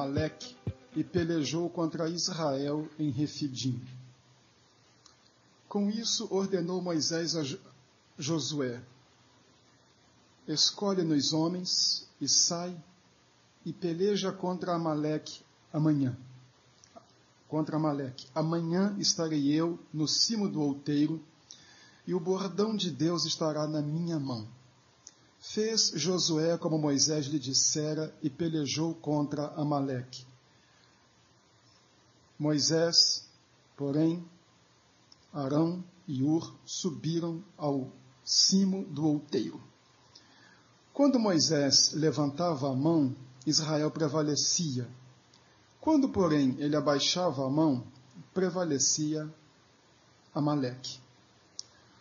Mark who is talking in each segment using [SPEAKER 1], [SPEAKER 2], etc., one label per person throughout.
[SPEAKER 1] Amaleque e pelejou contra Israel em Refidim. Com isso ordenou Moisés a Josué: Escolhe-nos homens e sai e peleja contra Amaleque amanhã. Contra Amaleque. Amanhã estarei eu no cimo do outeiro e o bordão de Deus estará na minha mão. Fez Josué como Moisés lhe dissera e pelejou contra Amaleque. Moisés, porém, Arão e Ur subiram ao cimo do outeiro. Quando Moisés levantava a mão, Israel prevalecia. Quando, porém, ele abaixava a mão, prevalecia Amaleque.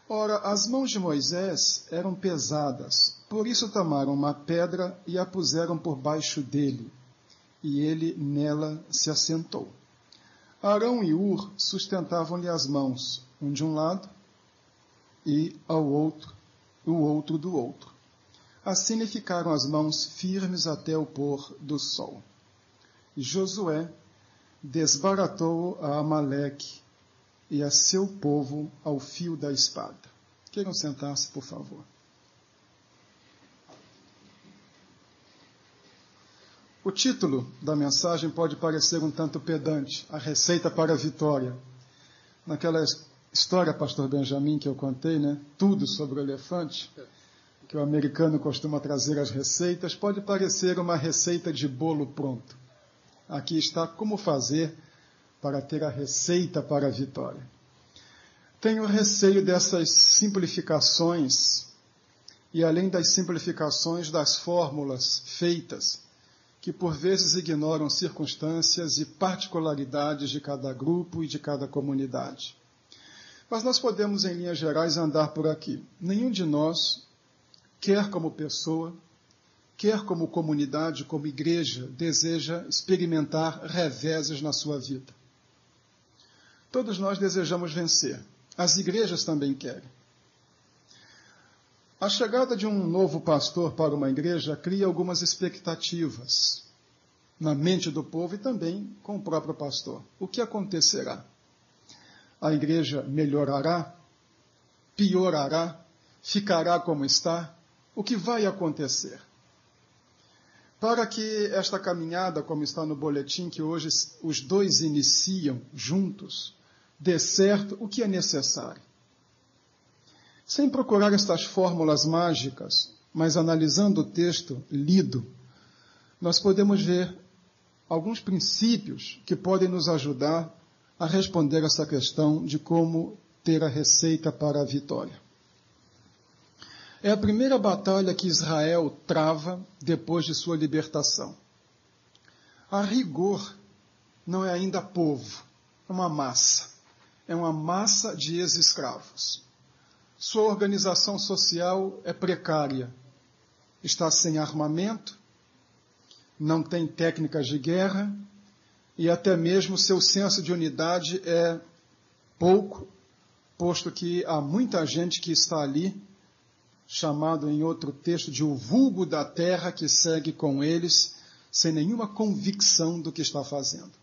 [SPEAKER 1] Ora, as mãos de Moisés eram pesadas, por isso tomaram uma pedra e a puseram por baixo dele, e ele nela se assentou. Arão e Ur sustentavam-lhe as mãos, um de um lado e ao outro, o outro do outro. Assim lhe ficaram as mãos firmes até o pôr do sol. Josué desbaratou a Amaleque e a seu povo ao fio da espada. Queiram sentar-se, por favor. O título da mensagem pode parecer um tanto pedante, a receita para a vitória. Naquela história, pastor Benjamin, que eu contei, né? Tudo sobre o elefante, que o americano costuma trazer as receitas, pode parecer uma receita de bolo pronto. Aqui está como fazer para ter a receita para a vitória. Tenho receio dessas simplificações e além das simplificações das fórmulas feitas que por vezes ignoram circunstâncias e particularidades de cada grupo e de cada comunidade. Mas nós podemos, em linhas gerais, andar por aqui. Nenhum de nós, quer como pessoa, quer como comunidade, como igreja, deseja experimentar reveses na sua vida. Todos nós desejamos vencer. As igrejas também querem. A chegada de um novo pastor para uma igreja cria algumas expectativas na mente do povo e também com o próprio pastor. O que acontecerá? A igreja melhorará? Piorará? Ficará como está? O que vai acontecer? Para que esta caminhada, como está no boletim que hoje os dois iniciam juntos, dê certo, o que é necessário? Sem procurar estas fórmulas mágicas, mas analisando o texto lido, nós podemos ver alguns princípios que podem nos ajudar a responder essa questão de como ter a receita para a vitória. É a primeira batalha que Israel trava depois de sua libertação. A rigor, não é ainda povo, é uma massa. É uma massa de ex-escravos. Sua organização social é precária, está sem armamento, não tem técnicas de guerra e até mesmo seu senso de unidade é pouco, posto que há muita gente que está ali, chamado em outro texto de o vulgo da terra, que segue com eles sem nenhuma convicção do que está fazendo.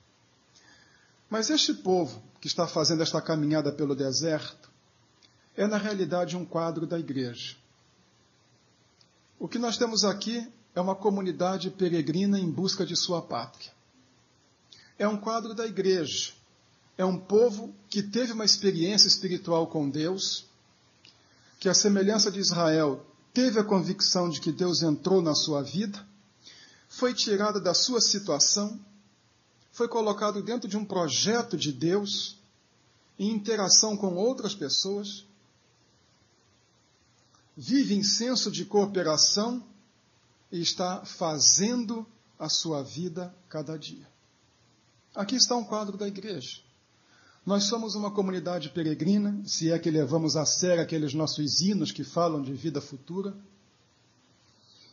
[SPEAKER 1] Mas este povo que está fazendo esta caminhada pelo deserto, é na realidade um quadro da igreja. O que nós temos aqui é uma comunidade peregrina em busca de sua pátria. É um quadro da igreja. É um povo que teve uma experiência espiritual com Deus, que, a semelhança de Israel, teve a convicção de que Deus entrou na sua vida, foi tirada da sua situação, foi colocado dentro de um projeto de Deus, em interação com outras pessoas, vive em senso de cooperação e está fazendo a sua vida cada dia. Aqui está um quadro da igreja. Nós somos uma comunidade peregrina, se é que levamos a sério aqueles nossos hinos que falam de vida futura.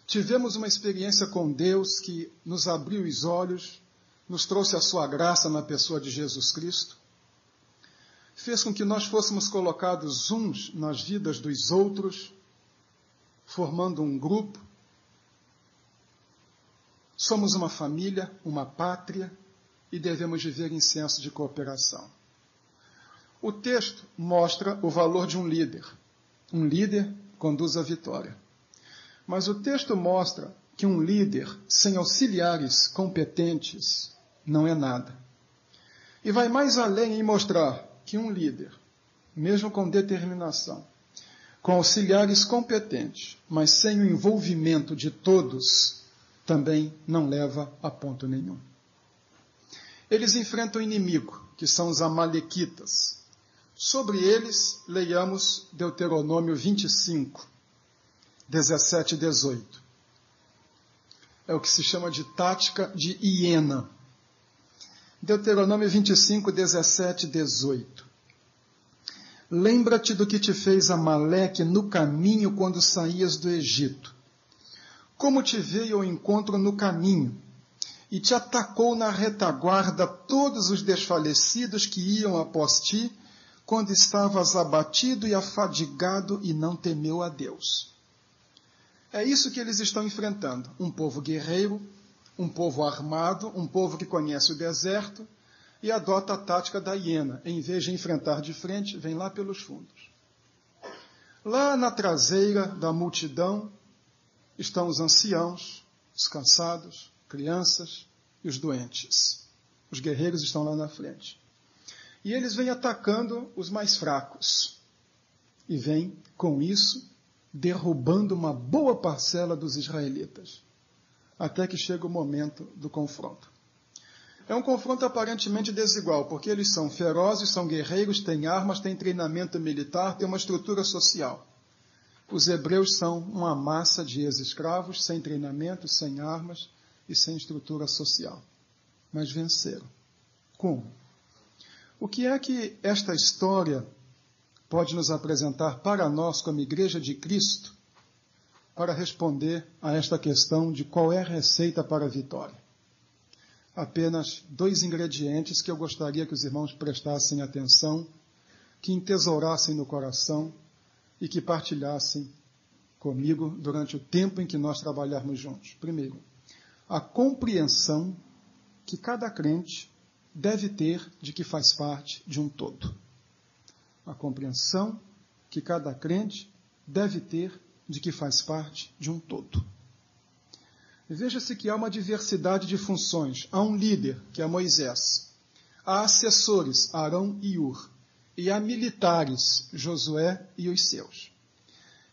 [SPEAKER 1] Tivemos uma experiência com Deus que nos abriu os olhos, nos trouxe a sua graça na pessoa de Jesus Cristo, fez com que nós fôssemos colocados uns nas vidas dos outros formando um grupo, Somos uma família, uma pátria e devemos viver em senso de cooperação. O texto mostra o valor de um líder. Um líder conduz à vitória. Mas o texto mostra que um líder sem auxiliares competentes não é nada. E vai mais além em mostrar que um líder, mesmo com determinação, com auxiliares competentes, mas sem o envolvimento de todos, também não leva a ponto nenhum. Eles enfrentam o inimigo, que são os Amalequitas. Sobre eles, leiamos Deuteronômio 25, 17 e 18. É o que se chama de tática de hiena. Deuteronômio 25, 17 e 18. Lembra-te do que te fez Amaleque no caminho quando saías do Egito. Como te veio ao encontro no caminho, e te atacou na retaguarda todos os desfalecidos que iam após ti, quando estavas abatido e afadigado e não temeu a Deus. É isso que eles estão enfrentando: um povo guerreiro, um povo armado, um povo que conhece o deserto e adota a tática da hiena. Em vez de enfrentar de frente, vem lá pelos fundos. Lá na traseira da multidão estão os anciãos, os cansados, crianças e os doentes. Os guerreiros estão lá na frente. E eles vêm atacando os mais fracos. E vêm, com isso, derrubando uma boa parcela dos israelitas, até que chega o momento do confronto. É um confronto aparentemente desigual, porque eles são ferozes, são guerreiros, têm armas, têm treinamento militar, têm uma estrutura social. Os hebreus são uma massa de ex-escravos, sem treinamento, sem armas e sem estrutura social. Mas venceram. Como? O que é que esta história pode nos apresentar para nós, como Igreja de Cristo, para responder a esta questão de qual é a receita para a vitória. Apenas dois ingredientes que eu gostaria que os irmãos prestassem atenção, que entesourassem no coração e que partilhassem comigo durante o tempo em que nós trabalharmos juntos. Primeiro, a compreensão que cada crente deve ter de que faz parte de um todo a compreensão que cada crente deve ter de que faz parte de um todo. Veja-se que há uma diversidade de funções. Há um líder, que é Moisés. Há assessores, Arão e Ur. E há militares, Josué e os seus.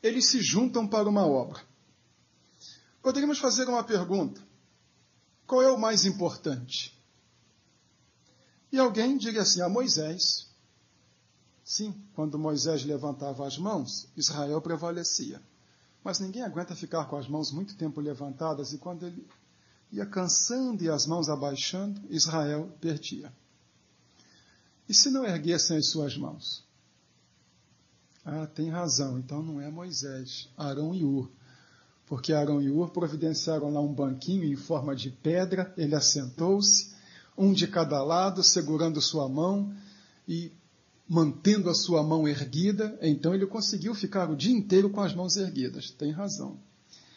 [SPEAKER 1] Eles se juntam para uma obra. Poderíamos fazer uma pergunta: qual é o mais importante? E alguém diga assim: a Moisés. Sim, quando Moisés levantava as mãos, Israel prevalecia. Mas ninguém aguenta ficar com as mãos muito tempo levantadas e quando ele ia cansando e as mãos abaixando, Israel perdia. E se não erguessem as suas mãos? Ah, tem razão, então não é Moisés, Arão e Ur. Porque Arão e Ur providenciaram lá um banquinho em forma de pedra, ele assentou-se, um de cada lado, segurando sua mão, e mantendo a sua mão erguida, então ele conseguiu ficar o dia inteiro com as mãos erguidas. Tem razão.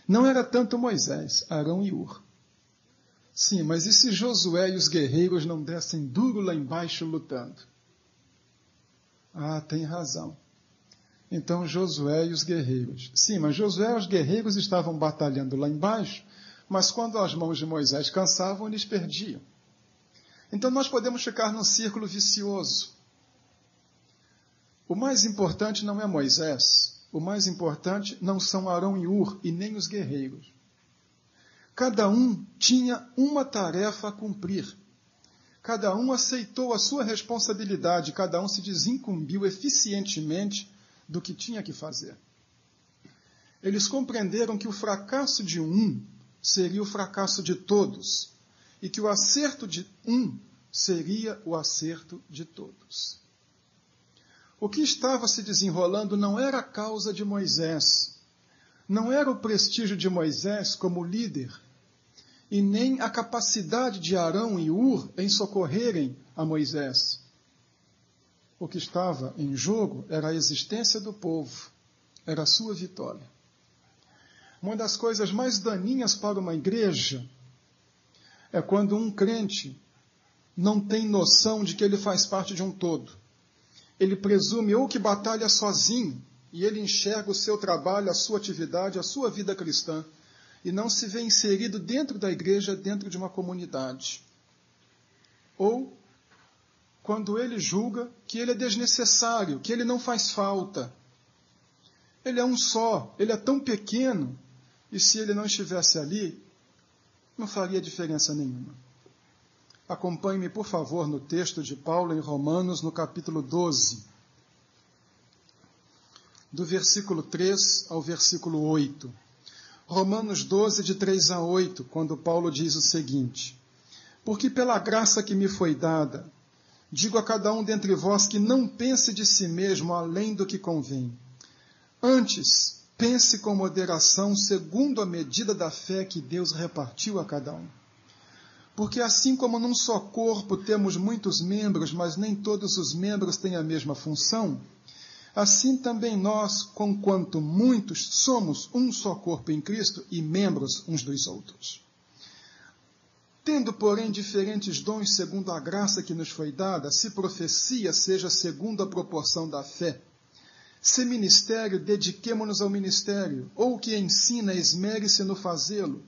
[SPEAKER 1] Não era tanto Moisés, Arão e Ur. Sim, mas e se Josué e os guerreiros não dessem duro lá embaixo lutando? Ah, tem razão. Então Josué e os guerreiros. Sim, mas Josué e os guerreiros estavam batalhando lá embaixo, mas quando as mãos de Moisés cansavam, eles perdiam. Então nós podemos ficar num círculo vicioso. O mais importante não é Moisés, o mais importante não são Arão e Ur e nem os guerreiros. Cada um tinha uma tarefa a cumprir. Cada um aceitou a sua responsabilidade, cada um se desincumbiu eficientemente do que tinha que fazer. Eles compreenderam que o fracasso de um seria o fracasso de todos e que o acerto de um seria o acerto de todos. O que estava se desenrolando não era a causa de Moisés, não era o prestígio de Moisés como líder, e nem a capacidade de Arão e Ur em socorrerem a Moisés. O que estava em jogo era a existência do povo, era a sua vitória. Uma das coisas mais daninhas para uma igreja é quando um crente não tem noção de que ele faz parte de um todo. Ele presume ou que batalha sozinho e ele enxerga o seu trabalho, a sua atividade, a sua vida cristã e não se vê inserido dentro da igreja, dentro de uma comunidade. Ou quando ele julga que ele é desnecessário, que ele não faz falta. Ele é um só, ele é tão pequeno, e se ele não estivesse ali, não faria diferença nenhuma. Acompanhe-me, por favor, no texto de Paulo em Romanos, no capítulo 12, do versículo 3 ao versículo 8. Romanos 12, de 3 a 8, quando Paulo diz o seguinte: Porque pela graça que me foi dada, digo a cada um dentre vós que não pense de si mesmo além do que convém. Antes, pense com moderação, segundo a medida da fé que Deus repartiu a cada um. Porque assim como num só corpo temos muitos membros, mas nem todos os membros têm a mesma função, Assim também nós, conquanto muitos, somos um só corpo em Cristo e membros uns dos outros. Tendo, porém, diferentes dons segundo a graça que nos foi dada, se profecia, seja segundo a proporção da fé. Se ministério, dediquemo-nos ao ministério, ou o que ensina, esmere-se no fazê-lo,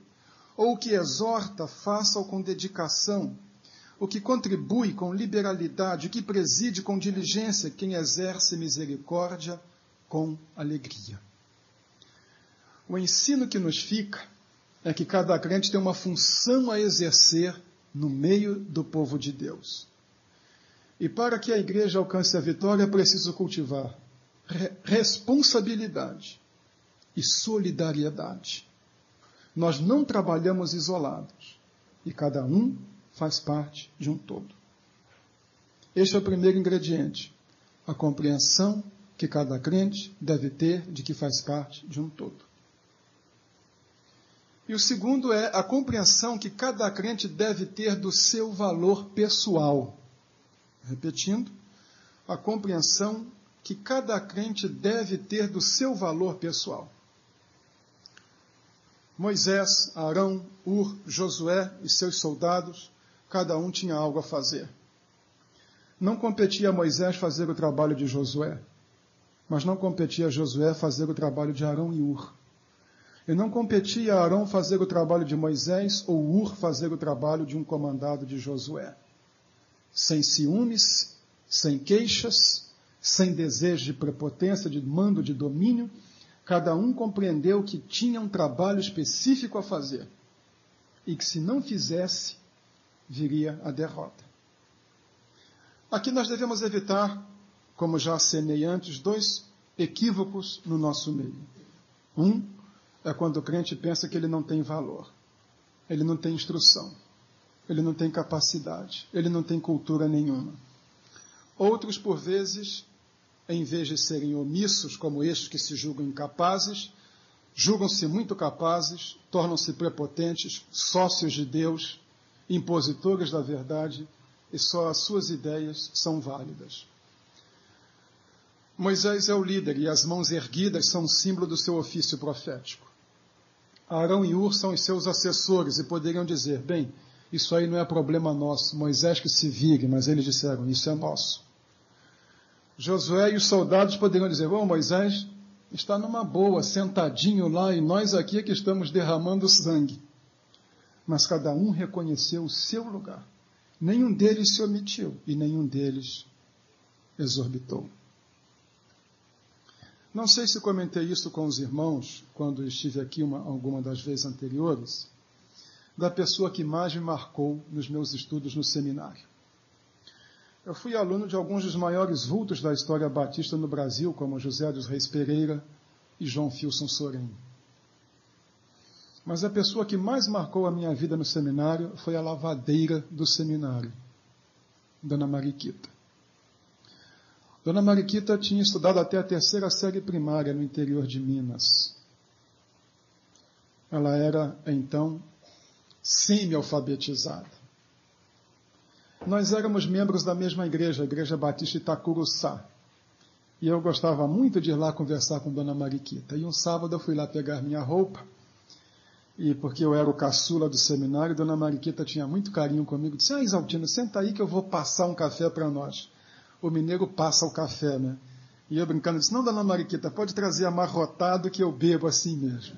[SPEAKER 1] ou o que exorta, faça-o com dedicação, o que contribui com liberalidade, o que preside com diligência, quem exerce misericórdia com alegria. O ensino que nos fica é que cada crente tem uma função a exercer no meio do povo de Deus. E para que a igreja alcance a vitória, é preciso cultivar responsabilidade e solidariedade. Nós não trabalhamos isolados e cada um faz parte de um todo. Este é o primeiro ingrediente, a compreensão que cada crente deve ter de que faz parte de um todo. E o segundo é a compreensão que cada crente deve ter do seu valor pessoal. Repetindo, a compreensão que cada crente deve ter do seu valor pessoal. Moisés, Arão, Ur, Josué e seus soldados cada um tinha algo a fazer. Não competia Moisés fazer o trabalho de Josué, mas não competia Josué fazer o trabalho de Arão e Ur. E não competia Arão fazer o trabalho de Moisés ou Ur fazer o trabalho de um comandado de Josué. Sem ciúmes, sem queixas, sem desejo de prepotência, de mando, de domínio, cada um compreendeu que tinha um trabalho específico a fazer e que se não fizesse, viria a derrota. Aqui nós devemos evitar, como já acenei antes, dois equívocos no nosso meio. Um é quando o crente pensa que ele não tem valor, ele não tem instrução, ele não tem capacidade, ele não tem cultura nenhuma. Outros, por vezes, em vez de serem omissos, como estes que se julgam incapazes, julgam-se muito capazes, tornam-se prepotentes, sócios de Deus, impositores da verdade, e só as suas ideias são válidas. Moisés é o líder e as mãos erguidas são símbolo do seu ofício profético. Arão e Ur são os seus assessores e poderiam dizer: bem, isso aí não é problema nosso, Moisés que se vire, mas eles disseram: isso é nosso. Josué e os soldados poderiam dizer: bom, Moisés está numa boa, sentadinho lá, e nós aqui é que estamos derramando sangue mas cada um reconheceu o seu lugar. Nenhum deles se omitiu e nenhum deles exorbitou. Não sei se comentei isso com os irmãos quando estive aqui uma, alguma das vezes anteriores, da pessoa que mais me marcou nos meus estudos no seminário. Eu fui aluno de alguns dos maiores vultos da história batista no Brasil, como José dos Reis Pereira e João Filson Sorém. Mas a pessoa que mais marcou a minha vida no seminário foi a lavadeira do seminário, Dona Mariquita. Dona Mariquita tinha estudado até a terceira série primária no interior de Minas. Ela era, então, semi-alfabetizada. Nós éramos membros da mesma igreja, a Igreja Batista Itacuruçá. E eu gostava muito de ir lá conversar com Dona Mariquita. E um sábado eu fui lá pegar minha roupa E porque eu era o caçula do seminário, Dona Mariquita tinha muito carinho comigo. Disse: Ah, Isaltino, senta aí que eu vou passar um café para nós. O mineiro passa o café, né? E eu brincando disse: Não, Dona Mariquita, pode trazer amarrotado que eu bebo assim mesmo.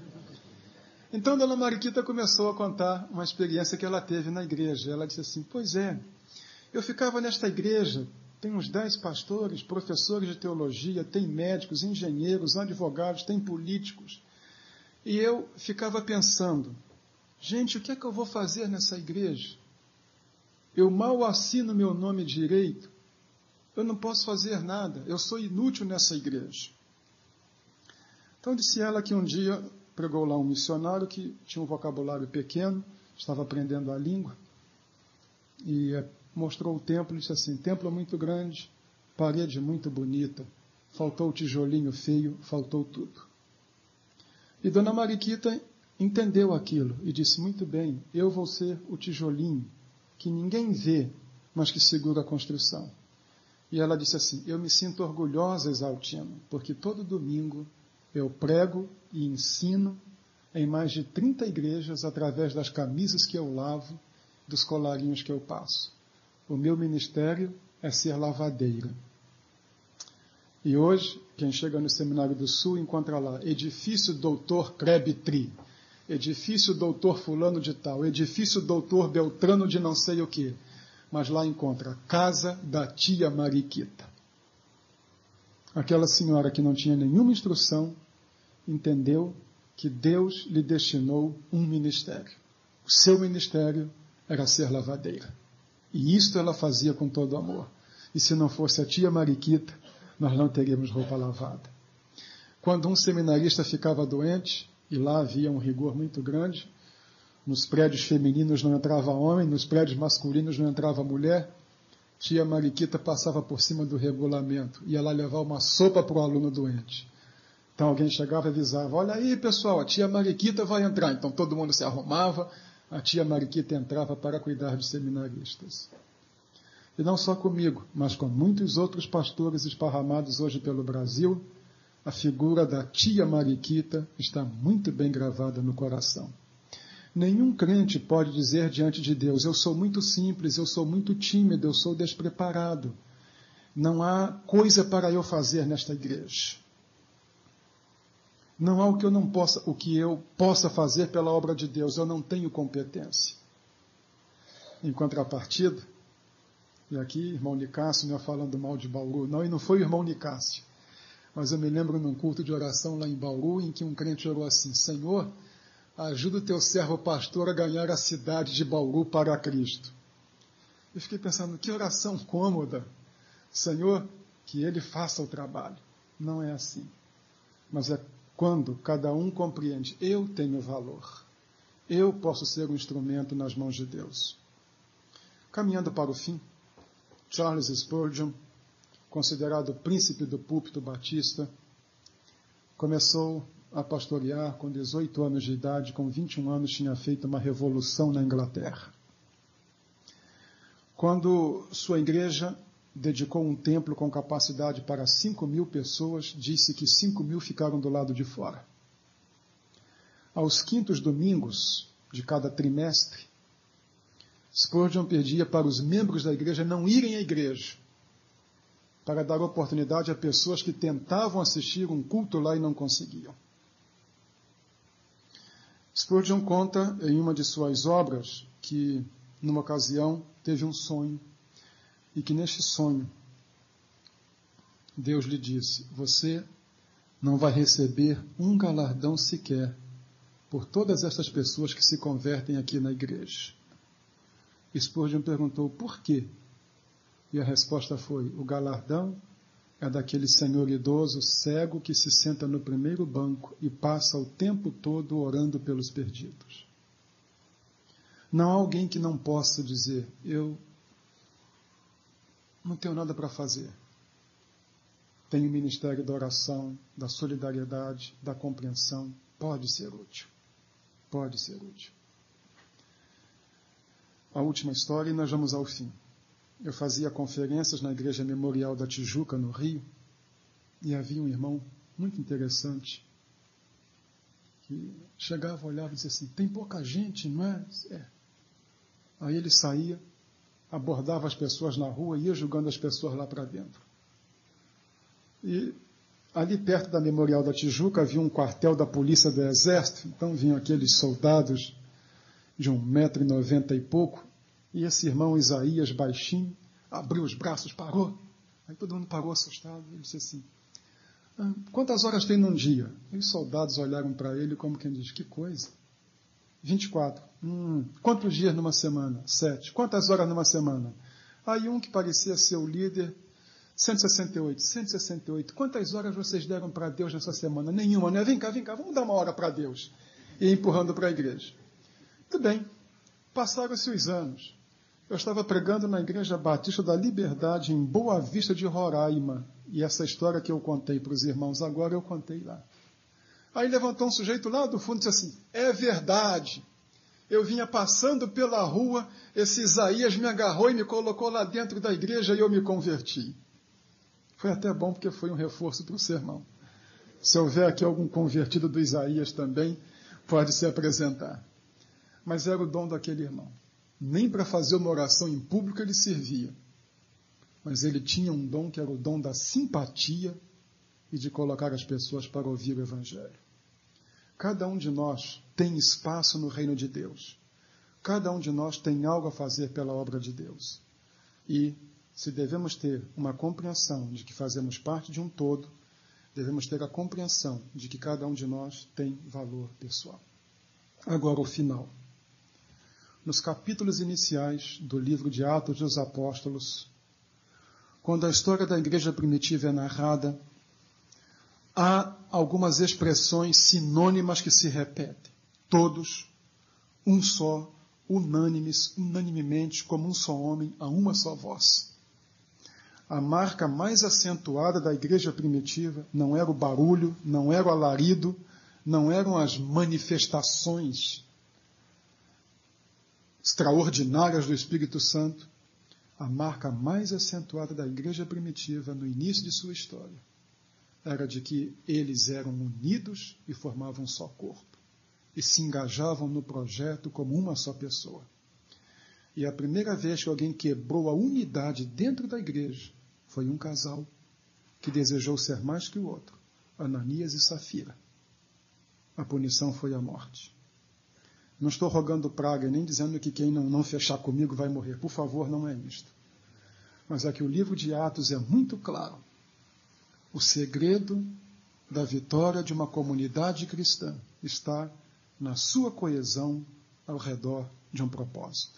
[SPEAKER 1] Então, Dona Mariquita começou a contar uma experiência que ela teve na igreja. Ela disse assim: Pois é, eu ficava nesta igreja, tem uns dez pastores, professores de teologia, tem médicos, engenheiros, advogados, tem políticos. E eu ficava pensando, gente, o que é que eu vou fazer nessa igreja? Eu mal assino meu nome direito, eu não posso fazer nada, eu sou inútil nessa igreja. Então disse ela que um dia pregou lá um missionário que tinha um vocabulário pequeno, estava aprendendo a língua, e eh, mostrou o templo e disse assim: templo muito grande, parede muito bonita, faltou o tijolinho feio, faltou tudo. E Dona Mariquita entendeu aquilo e disse: Muito bem, eu vou ser o tijolinho que ninguém vê, mas que segura a construção. E ela disse assim: Eu me sinto orgulhosa, Exaltino, porque todo domingo eu prego e ensino em mais de 30 igrejas através das camisas que eu lavo, dos colarinhos que eu passo. O meu ministério é ser lavadeira. E hoje, quem chega no Seminário do Sul encontra lá edifício doutor Krebitri, edifício doutor fulano de tal, edifício doutor Beltrano de não sei o que. Mas lá encontra casa da tia Mariquita. Aquela senhora que não tinha nenhuma instrução entendeu que Deus lhe destinou um ministério. O seu ministério era ser lavadeira. E isto ela fazia com todo amor. E se não fosse a tia Mariquita, nós não teríamos roupa lavada. Quando um seminarista ficava doente, e lá havia um rigor muito grande, nos prédios femininos não entrava homem, nos prédios masculinos não entrava mulher, tia Mariquita passava por cima do regulamento, ia lá levar uma sopa para o aluno doente. Então alguém chegava e avisava: Olha aí, pessoal, a tia Mariquita vai entrar. Então todo mundo se arrumava, a tia Mariquita entrava para cuidar dos seminaristas. E não só comigo, mas com muitos outros pastores esparramados hoje pelo Brasil, a figura da tia Mariquita está muito bem gravada no coração. Nenhum crente pode dizer diante de Deus: Eu sou muito simples, eu sou muito tímido, eu sou despreparado. Não há coisa para eu fazer nesta igreja. Não há o que eu não possa, o que eu possa fazer pela obra de Deus. Eu não tenho competência. Em contrapartida, e aqui, irmão Nicásio, é falando mal de Bauru. Não, e não foi o irmão Nicásio. Mas eu me lembro num culto de oração lá em Bauru, em que um crente orou assim: Senhor, ajuda o teu servo pastor a ganhar a cidade de Bauru para Cristo. Eu fiquei pensando, que oração cômoda. Senhor, que ele faça o trabalho. Não é assim. Mas é quando cada um compreende: eu tenho valor. Eu posso ser um instrumento nas mãos de Deus. Caminhando para o fim, Charles Spurgeon, considerado príncipe do púlpito batista, começou a pastorear com 18 anos de idade, com 21 anos tinha feito uma revolução na Inglaterra. Quando sua igreja dedicou um templo com capacidade para 5 mil pessoas, disse que 5 mil ficaram do lado de fora. Aos quintos domingos de cada trimestre, Spurgeon pedia para os membros da igreja não irem à igreja, para dar oportunidade a pessoas que tentavam assistir um culto lá e não conseguiam. Spurgeon conta em uma de suas obras que, numa ocasião, teve um sonho e que neste sonho Deus lhe disse: Você não vai receber um galardão sequer por todas essas pessoas que se convertem aqui na igreja. Spurgeon perguntou por quê? E a resposta foi: o galardão é daquele senhor idoso cego que se senta no primeiro banco e passa o tempo todo orando pelos perdidos. Não há alguém que não possa dizer: eu não tenho nada para fazer. Tenho o ministério da oração, da solidariedade, da compreensão. Pode ser útil. Pode ser útil a última história e nós vamos ao fim. Eu fazia conferências na Igreja Memorial da Tijuca, no Rio, e havia um irmão muito interessante que chegava, olhava e dizia assim: tem pouca gente, não é? É. Aí ele saía, abordava as pessoas na rua e ia julgando as pessoas lá para dentro. E ali perto da Memorial da Tijuca havia um quartel da Polícia do Exército, então vinham aqueles soldados de um metro e noventa e pouco, e esse irmão Isaías, baixinho, abriu os braços, parou. Aí todo mundo parou assustado. Ele disse assim: ah, Quantas horas tem num dia? E os soldados olharam para ele como quem diz: Que coisa. 24. Hum, quantos dias numa semana? Sete. Quantas horas numa semana? Aí um que parecia ser o líder, 168. 168. Quantas horas vocês deram para Deus nessa semana? Nenhuma, né? Vem cá, vem cá, vamos dar uma hora para Deus. E empurrando para a igreja. Tudo bem. Passaram-se os anos. Eu estava pregando na Igreja Batista da Liberdade, em Boa Vista de Roraima. E essa história que eu contei para os irmãos agora, eu contei lá. Aí levantou um sujeito lá do fundo e disse assim: É verdade. Eu vinha passando pela rua, esse Isaías me agarrou e me colocou lá dentro da igreja e eu me converti. Foi até bom porque foi um reforço para o sermão. Se houver aqui algum convertido do Isaías também, pode se apresentar. Mas era o dom daquele irmão. Nem para fazer uma oração em público ele servia. Mas ele tinha um dom que era o dom da simpatia e de colocar as pessoas para ouvir o Evangelho. Cada um de nós tem espaço no reino de Deus. Cada um de nós tem algo a fazer pela obra de Deus. E, se devemos ter uma compreensão de que fazemos parte de um todo, devemos ter a compreensão de que cada um de nós tem valor pessoal. Agora, o final nos capítulos iniciais do livro de Atos dos Apóstolos, quando a história da igreja primitiva é narrada, há algumas expressões sinônimas que se repetem. Todos, um só, unânimes, unanimemente, como um só homem, a uma só voz. A marca mais acentuada da igreja primitiva não era o barulho, não era o alarido, não eram as manifestações extraordinárias do Espírito Santo, a marca mais acentuada da igreja primitiva no início de sua história era de que eles eram unidos e formavam um só corpo e se engajavam no projeto como uma só pessoa. E a primeira vez que alguém quebrou a unidade dentro da igreja foi um casal que desejou ser mais que o outro, Ananias e Safira. A punição foi a morte. Não estou rogando praga, nem dizendo que quem não, não fechar comigo vai morrer. Por favor, não é isto. Mas é que o livro de Atos é muito claro. O segredo da vitória de uma comunidade cristã está na sua coesão ao redor de um propósito.